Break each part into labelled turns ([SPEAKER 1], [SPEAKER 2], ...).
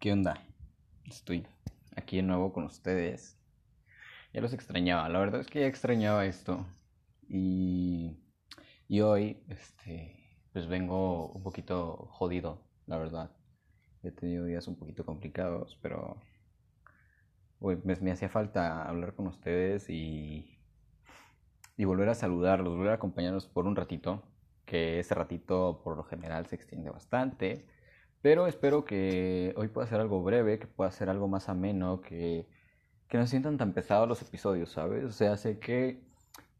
[SPEAKER 1] ¿Qué onda? Estoy aquí de nuevo con ustedes. Ya los extrañaba, la verdad es que ya extrañaba esto. Y, y hoy, este, pues vengo un poquito jodido, la verdad. He tenido días un poquito complicados, pero me, me hacía falta hablar con ustedes y, y volver a saludarlos, volver a acompañarlos por un ratito, que ese ratito por lo general se extiende bastante pero espero que hoy pueda ser algo breve, que pueda ser algo más ameno, que, que no se sientan tan pesados los episodios, ¿sabes? O sea, sé que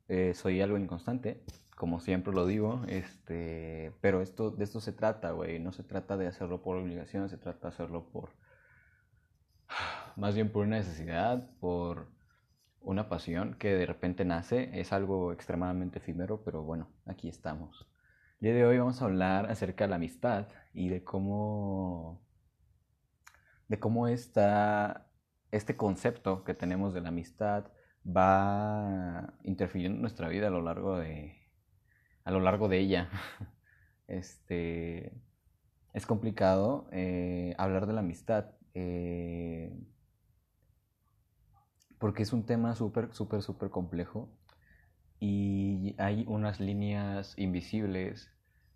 [SPEAKER 1] eh, soy algo inconstante, como siempre lo digo, este, pero esto, de esto se trata, güey. No se trata de hacerlo por obligación, se trata de hacerlo por, más bien por una necesidad, por una pasión que de repente nace. Es algo extremadamente efímero, pero bueno, aquí estamos. Día de hoy vamos a hablar acerca de la amistad y de cómo de cómo está este concepto que tenemos de la amistad va interfiriendo en nuestra vida a lo largo de a lo largo de ella. Este es complicado eh, hablar de la amistad eh, porque es un tema súper, súper, súper complejo y hay unas líneas invisibles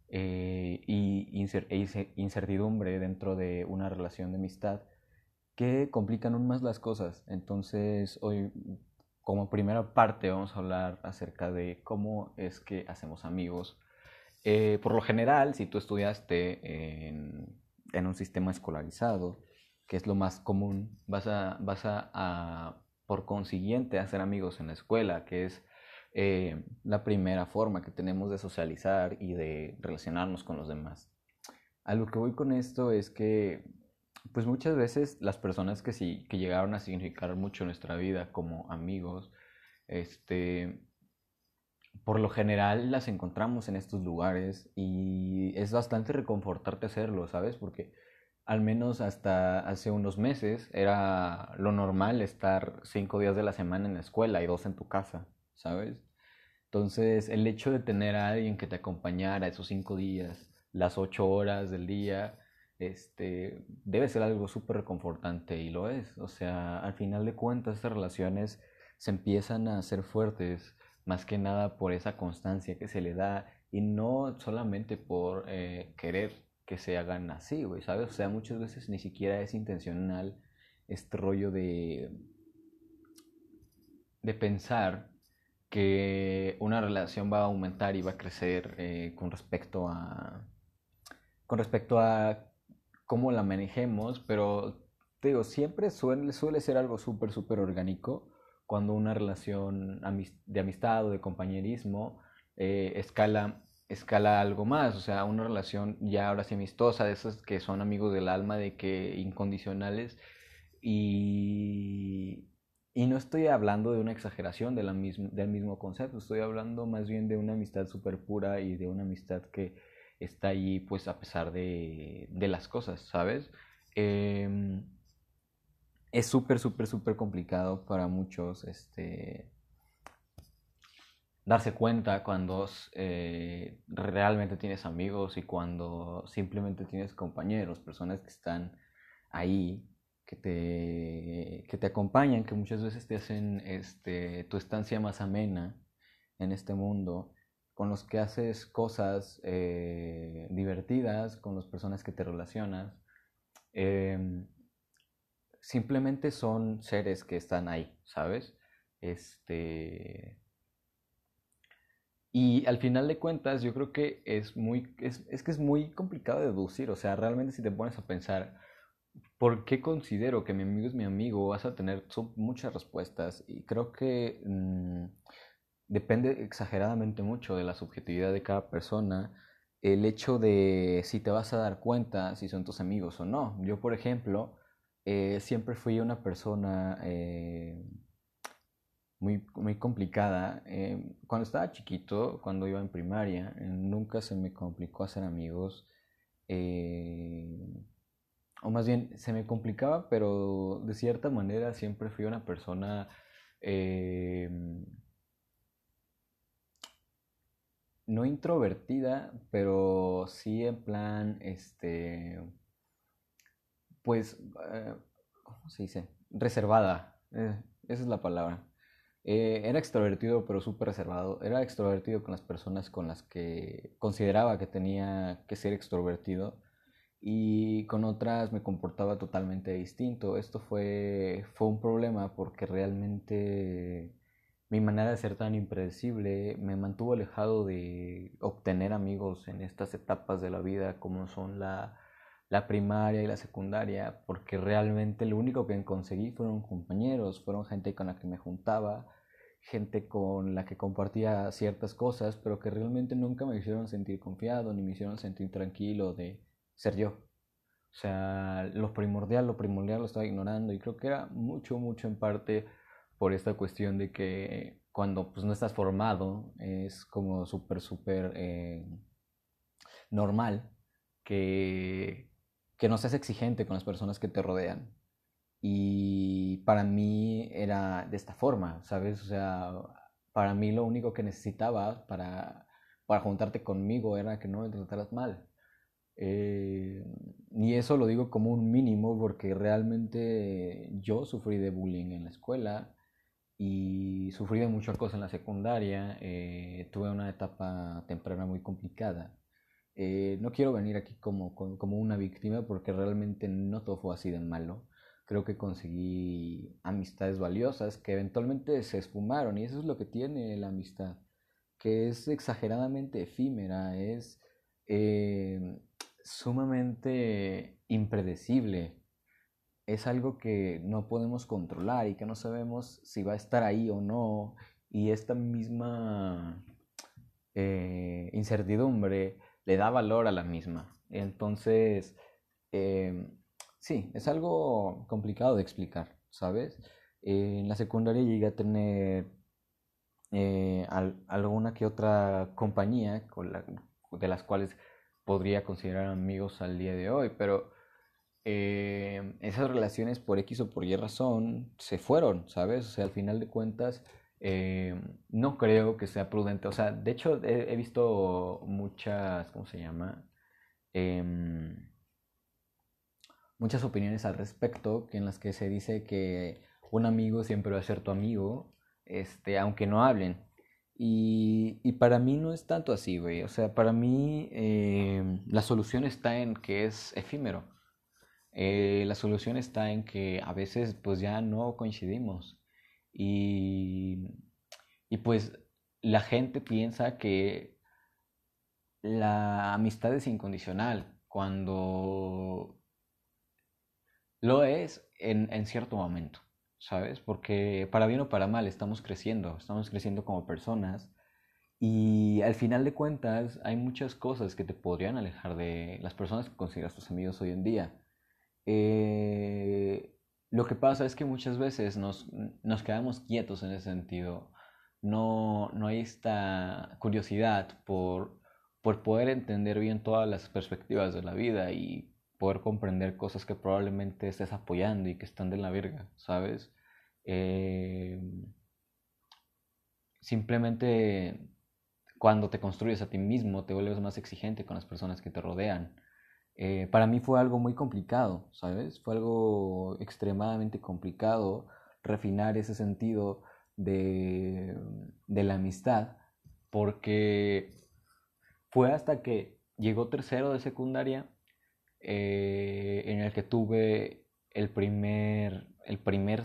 [SPEAKER 1] eh, y e incertidumbre dentro de una relación de amistad que complican aún más las cosas. Entonces, hoy, como primera parte, vamos a hablar acerca de cómo es que hacemos amigos. Eh, por lo general, si tú estudiaste en, en, un sistema escolarizado, que es lo más común, vas a, vas a, a por consiguiente, hacer amigos en la escuela, que es eh, la primera forma que tenemos de socializar y de relacionarnos con los demás. A lo que voy con esto es que, pues muchas veces las personas que sí, que llegaron a significar mucho nuestra vida como amigos, este, por lo general las encontramos en estos lugares y es bastante reconfortarte hacerlo, ¿sabes? Porque al menos hasta hace unos meses era lo normal estar cinco días de la semana en la escuela y dos en tu casa. ¿Sabes? Entonces, el hecho de tener a alguien que te acompañara esos cinco días, las ocho horas del día, este, debe ser algo súper reconfortante y lo es. O sea, al final de cuentas, estas relaciones se empiezan a hacer fuertes, más que nada por esa constancia que se le da y no solamente por eh, querer que se hagan así, güey, ¿sabes? O sea, muchas veces ni siquiera es intencional este rollo de, de pensar que una relación va a aumentar y va a crecer eh, con respecto a con respecto a cómo la manejemos, pero digo, siempre suele, suele ser algo súper, súper orgánico cuando una relación de amistad o de compañerismo eh, escala, escala algo más, o sea, una relación ya ahora sí amistosa, de esas que son amigos del alma, de que incondicionales y, y no estoy hablando de una exageración de la del mismo concepto, estoy hablando más bien de una amistad súper pura y de una amistad que está ahí pues a pesar de, de las cosas, ¿sabes? Em, es súper, súper, súper complicado para muchos este, darse cuenta cuando eh, realmente tienes amigos y cuando simplemente tienes compañeros, personas que están ahí que te, que te acompañan, que muchas veces te hacen este, tu estancia más amena en este mundo, con los que haces cosas eh, divertidas, con las personas que te relacionas. Em, simplemente son seres que están ahí, ¿sabes? Este... Y al final de cuentas, yo creo que es muy, es, es que es muy complicado de deducir, o sea, realmente si te pones a pensar, ¿Por qué considero que mi amigo es mi amigo? Vas a tener muchas respuestas y creo que mm, depende exageradamente mucho de la subjetividad de cada persona el hecho de si te vas a dar cuenta si son tus amigos o no. Yo, por ejemplo, eh, siempre fui una persona eh, muy, muy complicada. Eh, cuando estaba chiquito, cuando iba en primaria, nunca se me complicó hacer amigos o más bien se me complicaba, pero de cierta manera siempre fui una persona eh, no introvertida, pero sí en plan, este, pues, eh, ¿cómo se dice? Reservada, esa es la palabra. era extrovertido, pero súper reservado. Era extrovertido con las personas con las que consideraba que tenía que ser extrovertido y con otras me comportaba totalmente distinto. Esto fue, fue un problema porque realmente mi manera de ser tan impredecible me mantuvo alejado de obtener amigos en estas etapas de la vida como son la, la primaria y la secundaria, porque realmente lo único que conseguí fueron compañeros, fueron gente con la que me juntaba, gente con la que compartía ciertas cosas, pero que realmente nunca me hicieron sentir confiado ni me hicieron sentir tranquilo de ser yo. O sea, lo primordial, lo primordial lo estaba ignorando y creo que era mucho, mucho en parte por esta cuestión de que cuando pues no estás formado es como súper, súper eh, normal que, que no seas exigente con las personas que te rodean. Y para mí era de esta forma, ¿sabes? O sea, para mí lo único que necesitaba para, para juntarte conmigo era que no me trataras mal. Eh, y eso lo digo como un mínimo porque realmente yo sufrí de bullying en la escuela y sufrí de muchas cosas en la secundaria. Eh, tuve una etapa temprana muy complicada. Eh, no quiero venir aquí como, como, una víctima porque realmente no todo fue así de malo. Creo que conseguí amistades valiosas que eventualmente se esfumaron y eso es lo que tiene la amistad, que es exageradamente efímera, es sumamente impredecible. Es algo que no podemos controlar y que no sabemos si va a estar ahí o no. Y esta misma eh, incertidumbre le da valor a la misma. Entonces, em, sí, es algo complicado de explicar, ¿sabes? en la secundaria llegué a tener eh, alguna que otra compañía de las cuales podría considerar amigos al día de hoy, pero eh, esas relaciones por X o por Y razón se fueron, ¿sabes? O sea, al final de cuentas, eh, no creo que sea prudente. O sea, de hecho, he, visto muchas, ¿cómo se llama? Em, muchas opiniones al respecto en las que se dice que un amigo siempre va a ser tu amigo, este, aunque no hablen. Y, y, para mí no es tanto así, güey. O sea, para mí eh, la solución está en que es efímero. Eh, la solución está en que a veces pues ya no coincidimos. Y, y pues la gente piensa que la amistad es incondicional cuando lo es en, en cierto momento. ¿Sabes? Porque para bien o para mal estamos creciendo, estamos creciendo como personas y al final de cuentas hay muchas cosas que te podrían alejar de las personas que consideras tus amigos hoy en día. Eh, lo que pasa es que muchas veces nos, nos quedamos quietos en ese sentido. No, no hay esta curiosidad por, por poder entender bien todas las perspectivas de la vida y poder comprender cosas que probablemente estés apoyando y que están de la verga, ¿sabes? Eh, simplemente cuando te construyes a ti mismo te vuelves más exigente con las personas que te rodean. Eh, para mí fue algo muy complicado, ¿sabes? Fue algo extremadamente complicado refinar ese sentido de, de la amistad porque fue hasta que llegó tercero de secundaria eh, en el que tuve el primer, el primer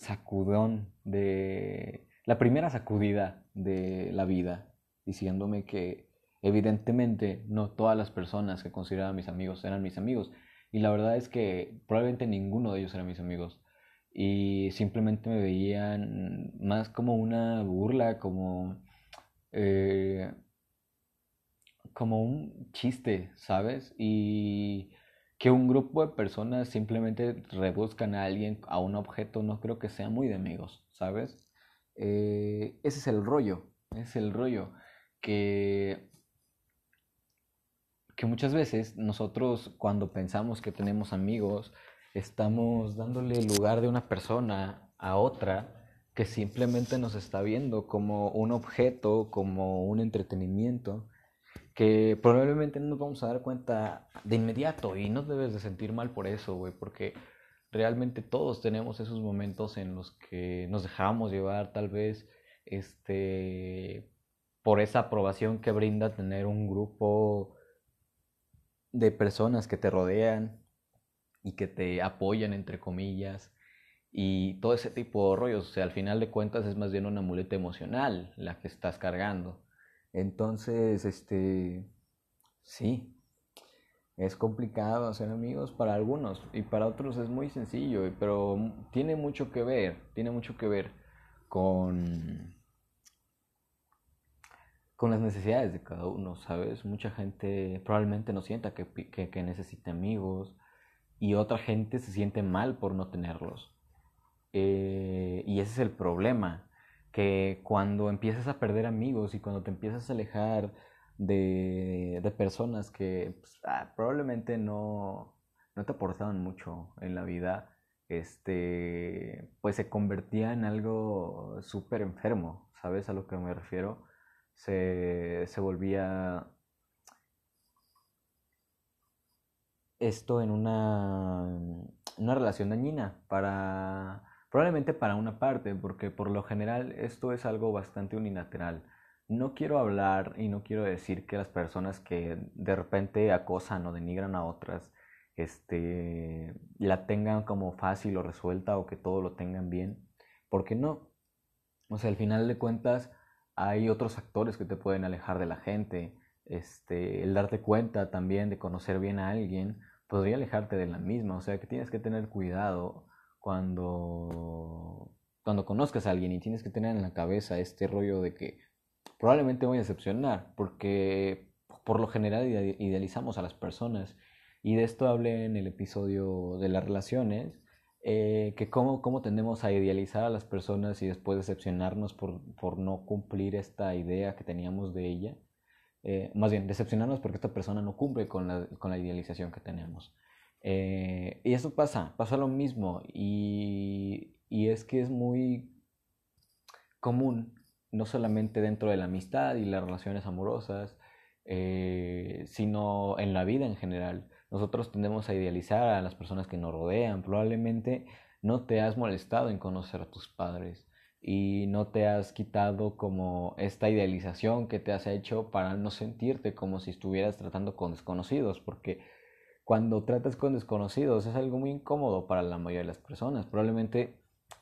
[SPEAKER 1] sacudón de la primera sacudida de la vida, diciéndome que evidentemente no todas las personas que consideraba mis amigos eran mis amigos. Y la verdad es que probablemente ninguno de ellos eran mis amigos. Y simplemente me veían más como una burla, como eh, como un chiste, ¿sabes? Y que un grupo de personas simplemente rebuscan a alguien, a un objeto, no creo que sea muy de amigos, ¿sabes? Eh, ese es el rollo, es el rollo que, que muchas veces nosotros cuando pensamos que tenemos amigos, estamos dándole lugar de una persona a otra que simplemente nos está viendo como un objeto, como un entretenimiento que probablemente no nos vamos a dar cuenta de inmediato y no debes de sentir mal por eso, güey, porque realmente todos tenemos esos momentos en los que nos dejamos llevar tal vez este por esa aprobación que brinda tener un grupo de personas que te rodean y que te apoyan entre comillas y todo ese tipo de rollos, o sea, al final de cuentas es más bien una muleta emocional la que estás cargando. Entonces, este, sí, es complicado hacer amigos para algunos y para otros es muy sencillo, pero tiene mucho que ver, tiene mucho que ver con, con las necesidades de cada uno, ¿sabes? Mucha gente probablemente no sienta que, que, necesite amigos y otra gente se siente mal por no tenerlos. Eh, y ese es el problema, que cuando empiezas a perder amigos y cuando te empiezas a alejar de, de personas que pues, ah, probablemente no, no te aportaban mucho en la vida, este, pues se convertía en algo súper enfermo, ¿sabes a lo que me refiero? Se, se volvía esto en una, una relación dañina para Probablemente para una parte, porque por lo general esto es algo bastante unilateral. No quiero hablar y no quiero decir que las personas que de repente acosan o denigran a otras, este, la tengan como fácil o resuelta o que todo lo tengan bien, porque no. O sea, al final de cuentas hay otros actores que te pueden alejar de la gente. Este, el darte cuenta también de conocer bien a alguien podría alejarte de la misma, o sea que tienes que tener cuidado cuando, cuando conozcas a alguien y tienes que tener en la cabeza este rollo de que probablemente voy a decepcionar, porque por lo general idealizamos a las personas. Y de esto hablé en el episodio de las relaciones, eh, que cómo, cómo, tendemos a idealizar a las personas y después decepcionarnos por, por no cumplir esta idea que teníamos de ella. Eh, más bien, decepcionarnos porque esta persona no cumple con la, con la idealización que tenemos. Eh, y eso pasa, pasa lo mismo. Y, y, es que es muy común, no solamente dentro de la amistad y las relaciones amorosas, eh, sino en la vida en general. Nosotros tendemos a idealizar a las personas que nos rodean. Probablemente no te has molestado en conocer a tus padres y no te has quitado como esta idealización que te has hecho para no sentirte como si estuvieras tratando con desconocidos, porque cuando tratas con desconocidos es algo muy incómodo para la mayoría de las personas. Probablemente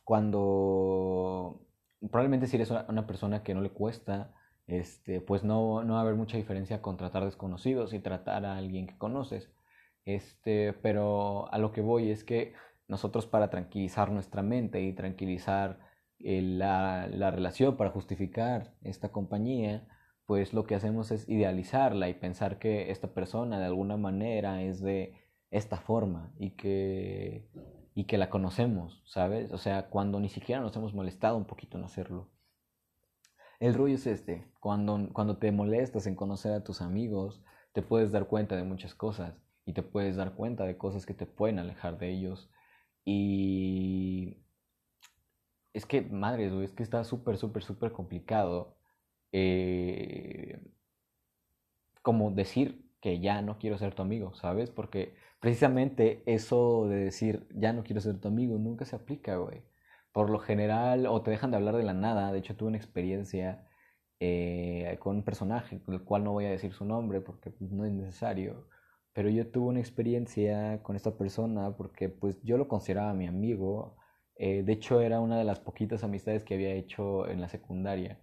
[SPEAKER 1] cuando, probablemente si eres una persona que no le cuesta, este, pues no, no va a haber mucha diferencia con tratar desconocidos y tratar a alguien que conoces. Este, pero a lo que voy es que nosotros para tranquilizar nuestra mente y tranquilizar eh, la, la relación, para justificar esta compañía, pues lo que hacemos es idealizarla y pensar que esta persona de alguna manera es de esta forma y que, y que la conocemos, ¿sabes? O sea, cuando ni siquiera nos hemos molestado un poquito en hacerlo. El rollo es este, cuando, cuando te molestas en conocer a tus amigos, te puedes dar cuenta de muchas cosas y te puedes dar cuenta de cosas que te pueden alejar de ellos. Y es que, madre, es que está súper, súper, súper complicado eh, como decir que ya no quiero ser tu amigo, ¿sabes? Porque precisamente eso de decir ya no quiero ser tu amigo nunca se aplica, güey. Por lo general, o te dejan de hablar de la nada. De hecho, tuve una experiencia eh, con un personaje, con el cual no voy a decir su nombre porque pues, no es necesario. Pero yo tuve una experiencia con esta persona porque pues yo lo consideraba mi amigo. Eh, de hecho, era una de las poquitas amistades que había hecho en la secundaria.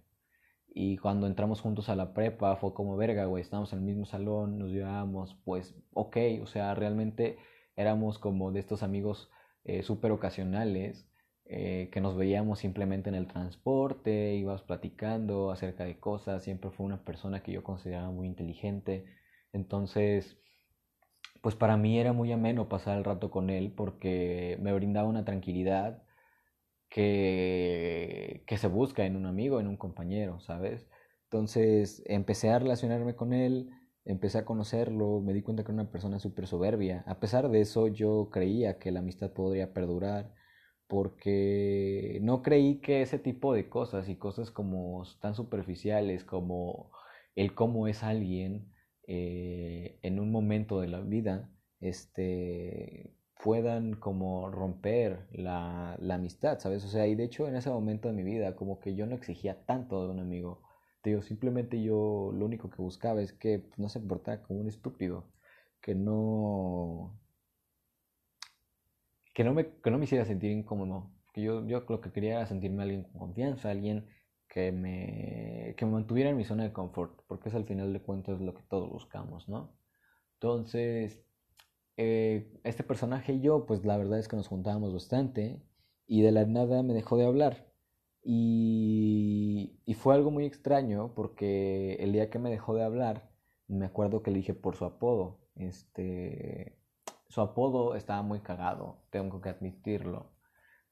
[SPEAKER 1] Y cuando entramos juntos a la prepa fue como verga, güey, estábamos en el mismo salón, nos llevábamos, pues, ok, o sea, realmente éramos como de estos amigos eh, súper ocasionales, eh, que nos veíamos simplemente en el transporte, íbamos platicando acerca de cosas, siempre fue una persona que yo consideraba muy inteligente, entonces, pues para mí era muy ameno pasar el rato con él porque me brindaba una tranquilidad que, que se busca en un amigo, en un compañero, ¿sabes? Entonces empecé a relacionarme con él, empecé a conocerlo, me di cuenta que era una persona súper soberbia. A pesar de eso, yo creía que la amistad podría perdurar porque no creí que ese tipo de cosas y cosas como tan superficiales como el cómo es alguien eh, en un momento de la vida este, puedan como romper la, la, amistad, ¿sabes? O sea, y de hecho en ese momento de mi vida como que yo no exigía tanto de un amigo. Te digo, simplemente yo lo único que buscaba es que no se portara como un estúpido, que no... Que no, me, que no me hiciera sentir incómodo. Que yo, yo lo que quería era sentirme alguien con confianza, alguien que me, que me mantuviera en mi zona de confort, porque es al final de cuentas lo que todos buscamos, ¿no? Entonces, eh, este personaje y yo, pues la verdad es que nos juntábamos bastante y de la nada me dejó de hablar. Y, y fue algo muy extraño porque el día que me dejó de hablar, me acuerdo que le dije por su apodo. Este, su apodo estaba muy cagado, tengo que admitirlo.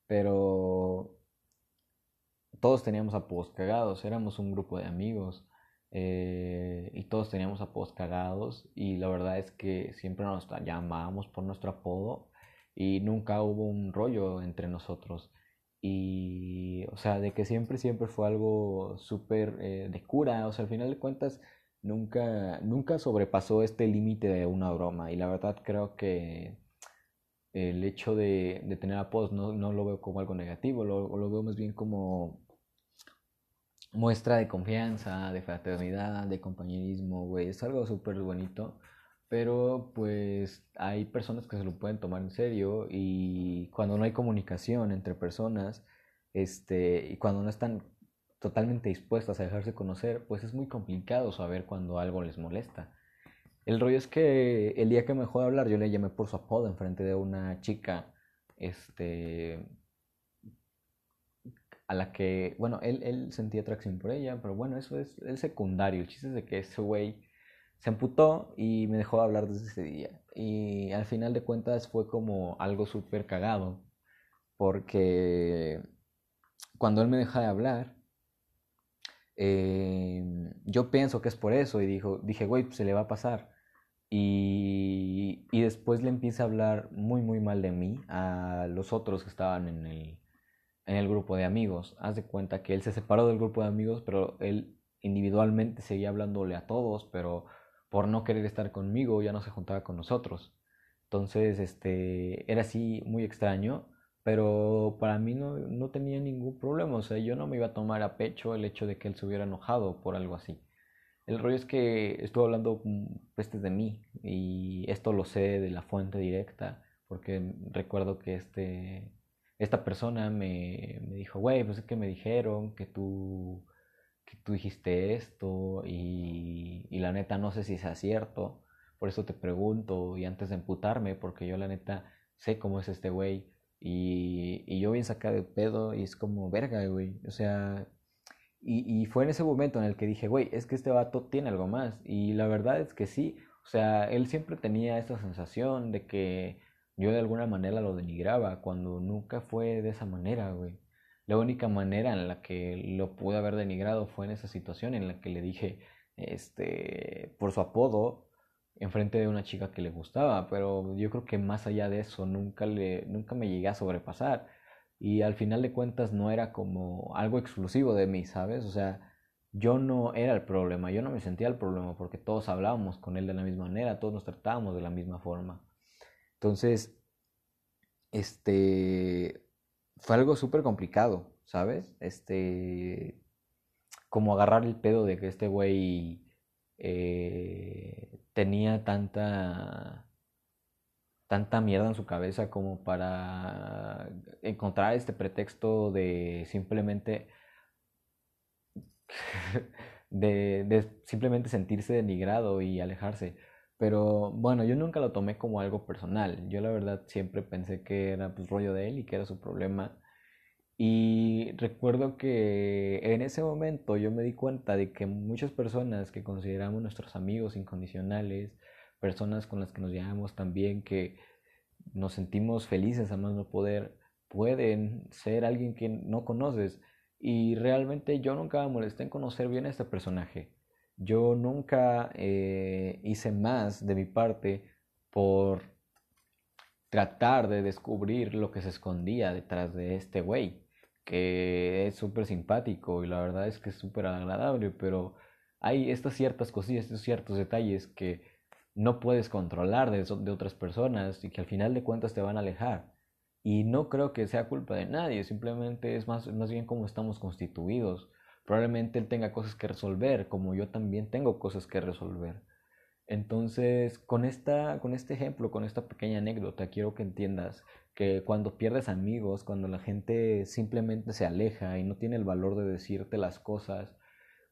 [SPEAKER 1] Pero todos teníamos apodos cagados, éramos un grupo de amigos. Eh, y todos teníamos apodos cagados y la verdad es que siempre nos llamábamos por nuestro apodo y nunca hubo un rollo entre nosotros. Y, o sea, de que siempre, siempre fue algo súper eh, de cura, o sea, al final de cuentas nunca, nunca sobrepasó este límite de una broma y la verdad creo que el hecho de, de tener apodos no, no, lo veo como algo negativo, lo, lo veo más bien como muestra de confianza, de fraternidad, de compañerismo, güey. Es algo súper bonito. Pero pues hay personas que se lo pueden tomar en serio y cuando no hay comunicación entre personas, este, y cuando no están totalmente dispuestas a dejarse conocer, pues es muy complicado saber cuando algo les molesta. El rollo es que el día que me dejó de hablar, yo le llamé por su apodo en frente de una chica, este, a la que, bueno, él, él sentía atracción por ella, pero bueno, eso es el secundario. El chiste es de que ese güey se amputó y me dejó de hablar desde ese día. Y al final de cuentas fue como algo súper cagado, porque cuando él me deja de hablar, eh, yo pienso que es por eso y dijo, dije, güey, pues se le va a pasar. Y, y después le empieza a hablar muy, muy mal de mí a los otros que estaban en el, en el grupo de amigos. Haz de cuenta que él se separó del grupo de amigos, pero él individualmente seguía hablándole a todos, pero por no querer estar conmigo ya no se juntaba con nosotros. Entonces, este, era así muy extraño, pero para mí no, no tenía ningún problema, o sea, yo no me iba a tomar a pecho el hecho de que él se hubiera enojado por algo así. El rollo es que estuvo hablando este de mí y esto lo sé de la fuente directa porque recuerdo que este esta persona me, me dijo, güey, pues es que me dijeron que tú, que tú dijiste esto y, y la neta no sé si sea cierto, por eso te pregunto y antes de emputarme, porque yo la neta sé cómo es este güey y, y yo bien sacado de pedo y es como, verga, güey, o sea, y, y fue en ese momento en el que dije, güey, es que este vato tiene algo más y la verdad es que sí, o sea, él siempre tenía esta sensación de que yo de alguna manera lo denigraba cuando nunca fue de esa manera, güey. La única manera en la que lo pude haber denigrado fue en esa situación en la que le dije, este, por su apodo, enfrente de una chica que le gustaba, pero yo creo que más allá de eso nunca le, nunca me llegué a sobrepasar. Y al final de cuentas no era como algo exclusivo de mí, ¿sabes? O sea, yo no era el problema, yo no me sentía el problema porque todos hablábamos con él de la misma manera, todos nos tratábamos de la misma forma. Entonces, este, fue algo súper complicado, ¿sabes? Este, como agarrar el pedo de que este güey eh, tenía tanta, tanta mierda en su cabeza como para encontrar este pretexto de simplemente de, de simplemente sentirse denigrado y alejarse. Pero bueno, yo nunca lo tomé como algo personal. Yo la verdad siempre pensé que era pues rollo de él y que era su problema. Y recuerdo que en ese momento yo me di cuenta de que muchas personas que consideramos nuestros amigos incondicionales, personas con las que nos llevamos también, que nos sentimos felices a más no poder, pueden ser alguien que no conoces. Y realmente yo nunca me molesté en conocer bien a este personaje. Yo nunca eh, hice más de mi parte por tratar de descubrir lo que se escondía detrás de este güey, que es súper simpático y la verdad es que es súper agradable, pero hay estas ciertas cosillas, estos ciertos detalles que no puedes controlar de, de otras personas y que al final de cuentas te van a alejar. Y no creo que sea culpa de nadie, simplemente es más, más bien como estamos constituidos. Probablemente él tenga cosas que resolver, como yo también tengo cosas que resolver. Entonces, con, esta, con este ejemplo, con esta pequeña anécdota, quiero que entiendas que cuando pierdes amigos, cuando la gente simplemente se aleja y no tiene el valor de decirte las cosas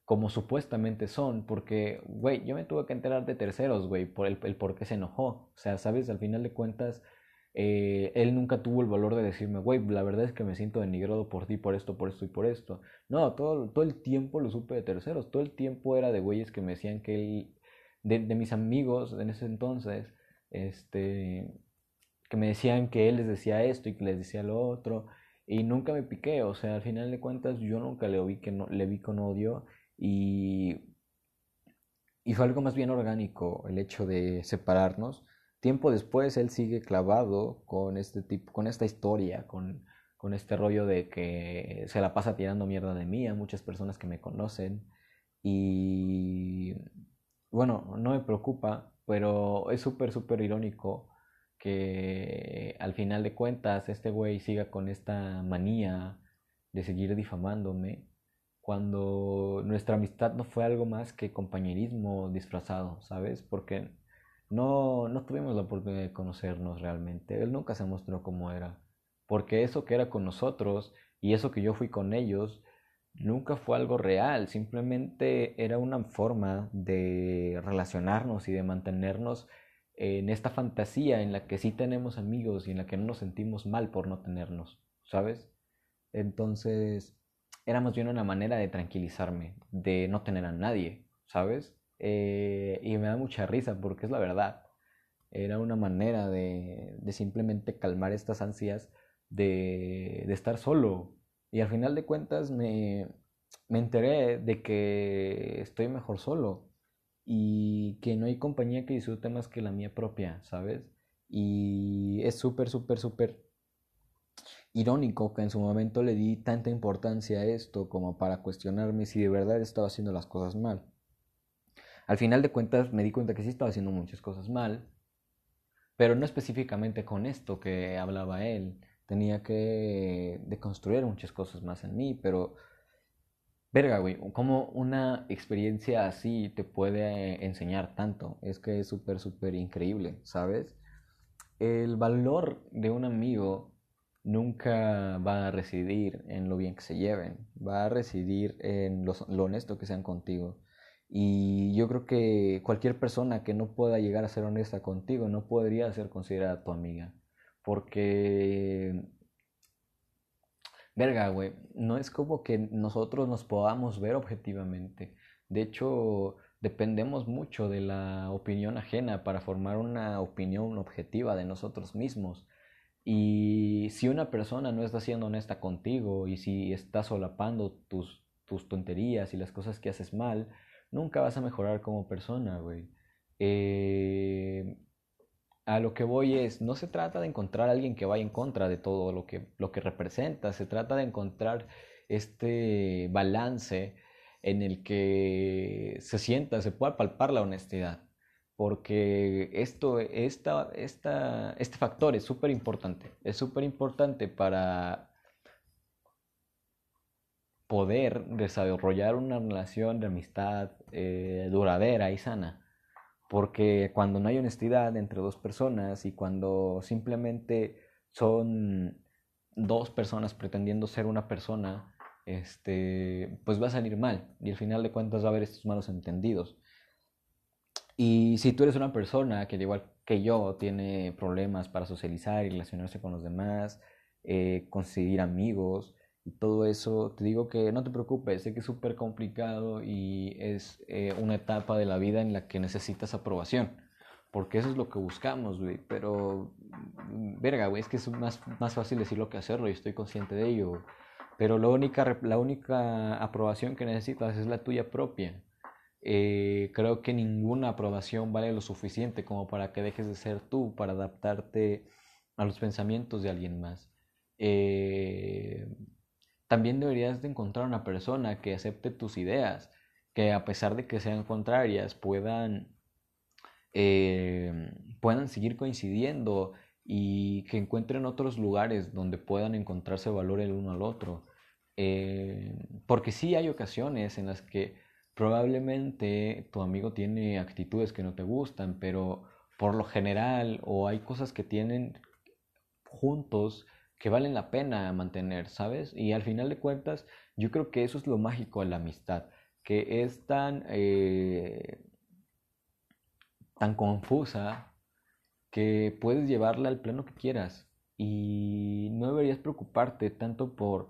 [SPEAKER 1] como supuestamente son, porque, güey, yo me tuve que enterar de terceros, güey, por el, el por qué se enojó. O sea, sabes, al final de cuentas, eh, él nunca tuvo el valor de decirme, güey, la verdad es que me siento denigrado por ti, por esto, por esto y por esto. No, todo, todo el tiempo lo supe de terceros, todo el tiempo era de güeyes que me decían que él, de, de mis amigos en ese entonces, este, que me decían que él les decía esto y que les decía lo otro, y nunca me piqué, o sea, al final de cuentas yo nunca le vi, que no, le vi con odio y, y fue algo más bien orgánico el hecho de separarnos Tiempo después él sigue clavado con este tipo, con esta historia, con, con este rollo de que se la pasa tirando mierda de mí a muchas personas que me conocen. Y bueno, no me preocupa, pero es súper, súper irónico que al final de cuentas este güey siga con esta manía de seguir difamándome cuando nuestra amistad no fue algo más que compañerismo disfrazado, ¿sabes? Porque no, no tuvimos la oportunidad de conocernos realmente. Él nunca se mostró como era. Porque eso que era con nosotros y eso que yo fui con ellos nunca fue algo real. Simplemente era una forma de relacionarnos y de mantenernos en esta fantasía en la que sí tenemos amigos y en la que no nos sentimos mal por no tenernos, ¿sabes? Entonces, era más bien una manera de tranquilizarme, de no tener a nadie, ¿sabes? Eh, y me da mucha risa porque es la verdad. Era una manera de, de simplemente calmar estas ansias de, de, estar solo. Y al final de cuentas me, me enteré de que estoy mejor solo y que no hay compañía que disfrute más que la mía propia, ¿sabes? Y es súper, súper, súper irónico que en su momento le di tanta importancia a esto como para cuestionarme si de verdad estaba haciendo las cosas mal. Al final de cuentas me di cuenta que sí estaba haciendo muchas cosas mal, pero no específicamente con esto que hablaba él. Tenía que deconstruir muchas cosas más en mí, pero verga, güey, cómo una experiencia así te puede enseñar tanto. Es que es súper, súper increíble, ¿sabes? El valor de un amigo nunca va a residir en lo bien que se lleven, va a residir en lo, lo honesto que sean contigo. Y yo creo que cualquier persona que no pueda llegar a ser honesta contigo no podría ser considerada tu amiga. Porque, verga, güey, no es como que nosotros nos podamos ver objetivamente. De hecho, dependemos mucho de la opinión ajena para formar una opinión objetiva de nosotros mismos. Y si una persona no está siendo honesta contigo y si está solapando tus, tus tonterías y las cosas que haces mal, nunca vas a mejorar como persona, güey. Eh, a lo que voy es, no se trata de encontrar alguien que vaya en contra de todo lo que, lo que representa, se trata de encontrar este balance en el que se sienta, se pueda palpar la honestidad. Porque esto, esta, esta, este factor es súper importante. Es súper importante para poder desarrollar una relación de amistad eh, duradera y sana. Porque cuando no hay honestidad entre dos personas y cuando simplemente son dos personas pretendiendo ser una persona, este, pues va a salir mal y al final de cuentas va a haber estos malos entendidos. Y si tú eres una persona que, al igual que yo, tiene problemas para socializar y relacionarse con los demás, eh, conseguir amigos, todo eso, te digo que no te preocupes, sé que es súper complicado y es eh, una etapa de la vida en la que necesitas aprobación, porque eso es lo que buscamos, pero, mm, verga, güey, es que es más, más fácil decirlo que hacerlo y estoy consciente de ello, pero la única, la única aprobación que necesitas es la tuya propia. Eh, creo que ninguna aprobación vale lo suficiente como para que dejes de ser tú, para adaptarte a los pensamientos de alguien más. Eh, también deberías de encontrar una persona que acepte tus ideas que a pesar de que sean contrarias puedan, eh, puedan seguir coincidiendo y que encuentren otros lugares donde puedan encontrarse valor el uno al otro. Eh, porque sí hay ocasiones en las que probablemente tu amigo tiene actitudes que no te gustan, pero por lo general o hay cosas que tienen juntos que valen la pena mantener, ¿sabes? Y al final de cuentas, yo creo que eso es lo mágico de la amistad, que es tan, eh, tan confusa que puedes llevarla al plano que quieras y no deberías preocuparte tanto por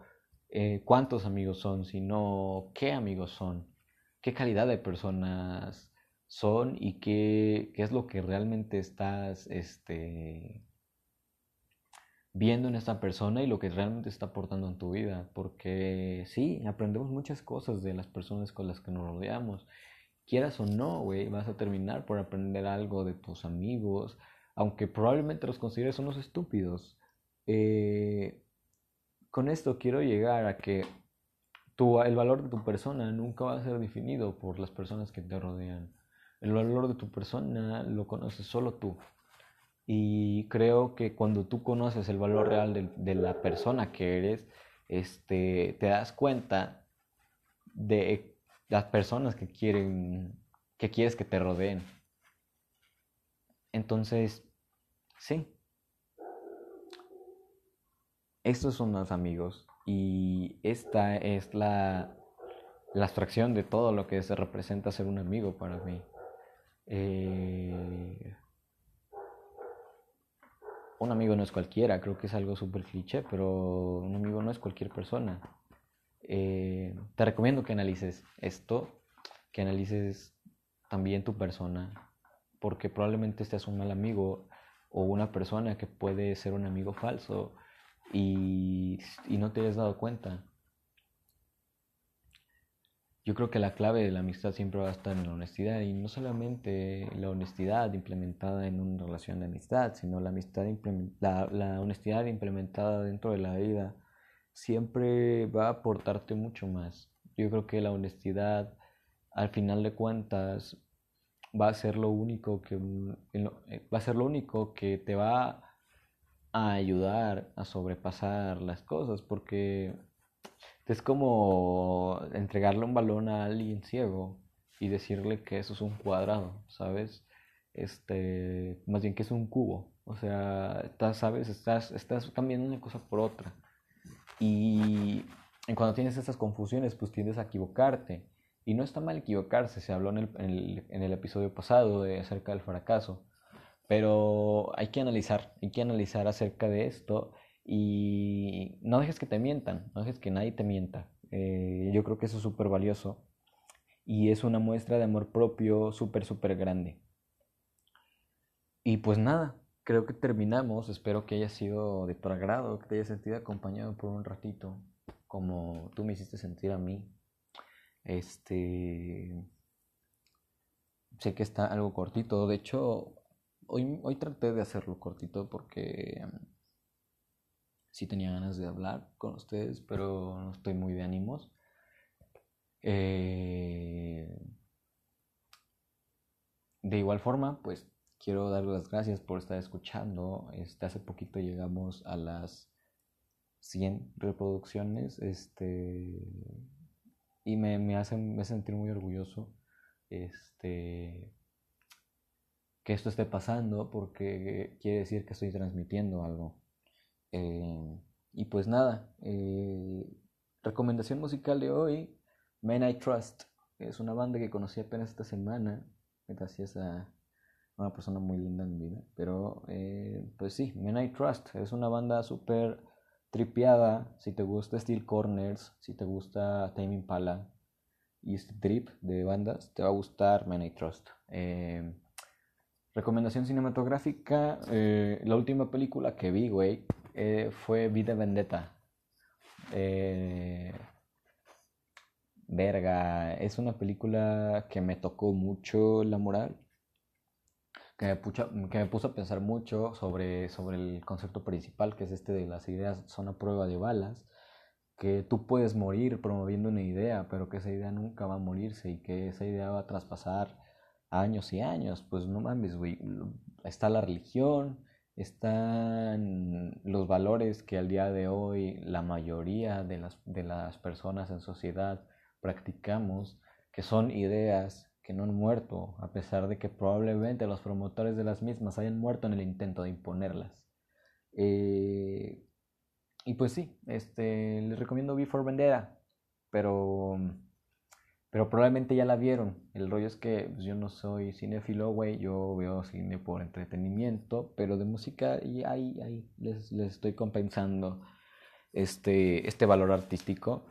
[SPEAKER 1] eh, cuántos amigos son, sino qué amigos son, qué calidad de personas son y qué, qué es lo que realmente estás este, viendo en esta persona y lo que realmente está aportando en tu vida. Porque sí, aprendemos muchas cosas de las personas con las que nos rodeamos. Quieras o no, güey, vas a terminar por aprender algo de tus amigos, aunque probablemente los consideres unos estúpidos. Eh, con esto quiero llegar a que tu, el valor de tu persona nunca va a ser definido por las personas que te rodean. El valor de tu persona lo conoces solo tú. Y creo que cuando tú conoces el valor real de, de la persona que eres, este, te das cuenta de las personas que quieren, que quieres que te rodeen. Entonces, sí. Estos son los amigos y esta es la, la abstracción de todo lo que se representa ser un amigo para mí. Eh, un amigo no es cualquiera, creo que es algo súper cliché, pero un amigo no es cualquier persona. Eh, te recomiendo que analices esto, que analices también tu persona, porque probablemente este es un mal amigo o una persona que puede ser un amigo falso y, y no te hayas dado cuenta. Yo creo que la clave de la amistad siempre va a estar en la honestidad y no solamente la honestidad implementada en una relación de amistad, sino la, amistad la, la honestidad implementada dentro de la vida siempre va a aportarte mucho más. Yo creo que la honestidad al final de cuentas va a ser lo único que eh, va a ser lo único que te va a ayudar a sobrepasar las cosas porque es como entregarle un balón a alguien ciego y decirle que eso es un cuadrado, ¿sabes? Este, más bien que es un cubo. O sea, estás, ¿sabes? Estás, estás cambiando una cosa por otra. Y cuando tienes estas confusiones, pues tiendes a equivocarte. Y no está mal equivocarse, se habló en el, en el, episodio pasado de acerca del fracaso. Pero hay que analizar, hay que analizar acerca de esto y no dejes que te mientan, no dejes que nadie te mienta. Eh, yo creo que eso es súper valioso y es una muestra de amor propio súper, súper grande. Y pues nada, creo que terminamos. Espero que haya sido de tu agrado, que te hayas sentido acompañado por un ratito, como tú me hiciste sentir a mí. Este. Sé que está algo cortito. De hecho, hoy, hoy traté de hacerlo cortito porque sí tenía ganas de hablar con ustedes, pero no estoy muy de ánimos. Eh, de igual forma, pues quiero dar las gracias por estar escuchando. Este, hace poquito llegamos a las 100 reproducciones este, y me, me hace me sentir muy orgulloso este, que esto esté pasando porque quiere decir que estoy transmitiendo algo. Eh, y pues nada, eh, recomendación musical de hoy, Men I Trust. Es una banda que conocí apenas esta semana, gracias a una persona muy linda en mi vida. Pero eh, pues sí, Men I Trust es una banda súper tripeada. Si te gusta Steel Corners, si te gusta Tame Impala y este trip de bandas, te va a gustar Men I Trust. recomendación cinematográfica, la última película que vi, güey, eh, fue Vida Vendetta. Eh, verga, es una película que me tocó mucho la moral, que me, puso, que me puso a pensar mucho sobre, sobre el concepto principal, que es este de las ideas son a prueba de balas. que tú puedes morir promoviendo una idea, pero que esa idea nunca va a morirse y que esa idea va a traspasar años y años. Pues no mames, güey. Está la religión, están los valores que al día de hoy la mayoría de las, de las personas en sociedad practicamos, que son ideas que no han muerto, a pesar de que probablemente los promotores de las mismas hayan muerto en el intento de imponerlas. Eh, y pues sí, este, les recomiendo Before Vendetta, pero, pero probablemente ya la vieron. El rollo es que pues, yo no soy cinéfilo, güey, yo veo cine por entretenimiento, pero de música y ahí, ahí les, les estoy compensando este, este valor artístico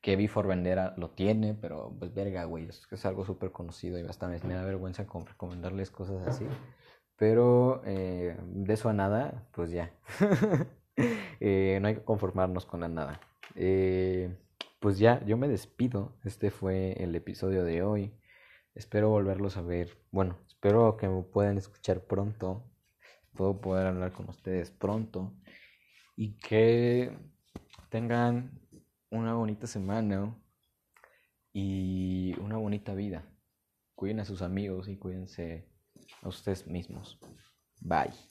[SPEAKER 1] que Before Vendetta lo tiene, pero pues verga, güey, es, es algo súper conocido y bastante me da vergüenza recomendarles cosas así. Pero eh, de eso a nada, pues ya. eh, no hay que conformarnos con la nada. Eh, pues ya, yo me despido. Este fue el episodio de hoy. Espero volverlos a ver. Bueno, espero que me puedan escuchar pronto. Puedo poder hablar con ustedes pronto. Y que tengan una bonita semana y una bonita vida. Cuiden a sus amigos y cuídense a ustedes mismos. Bye.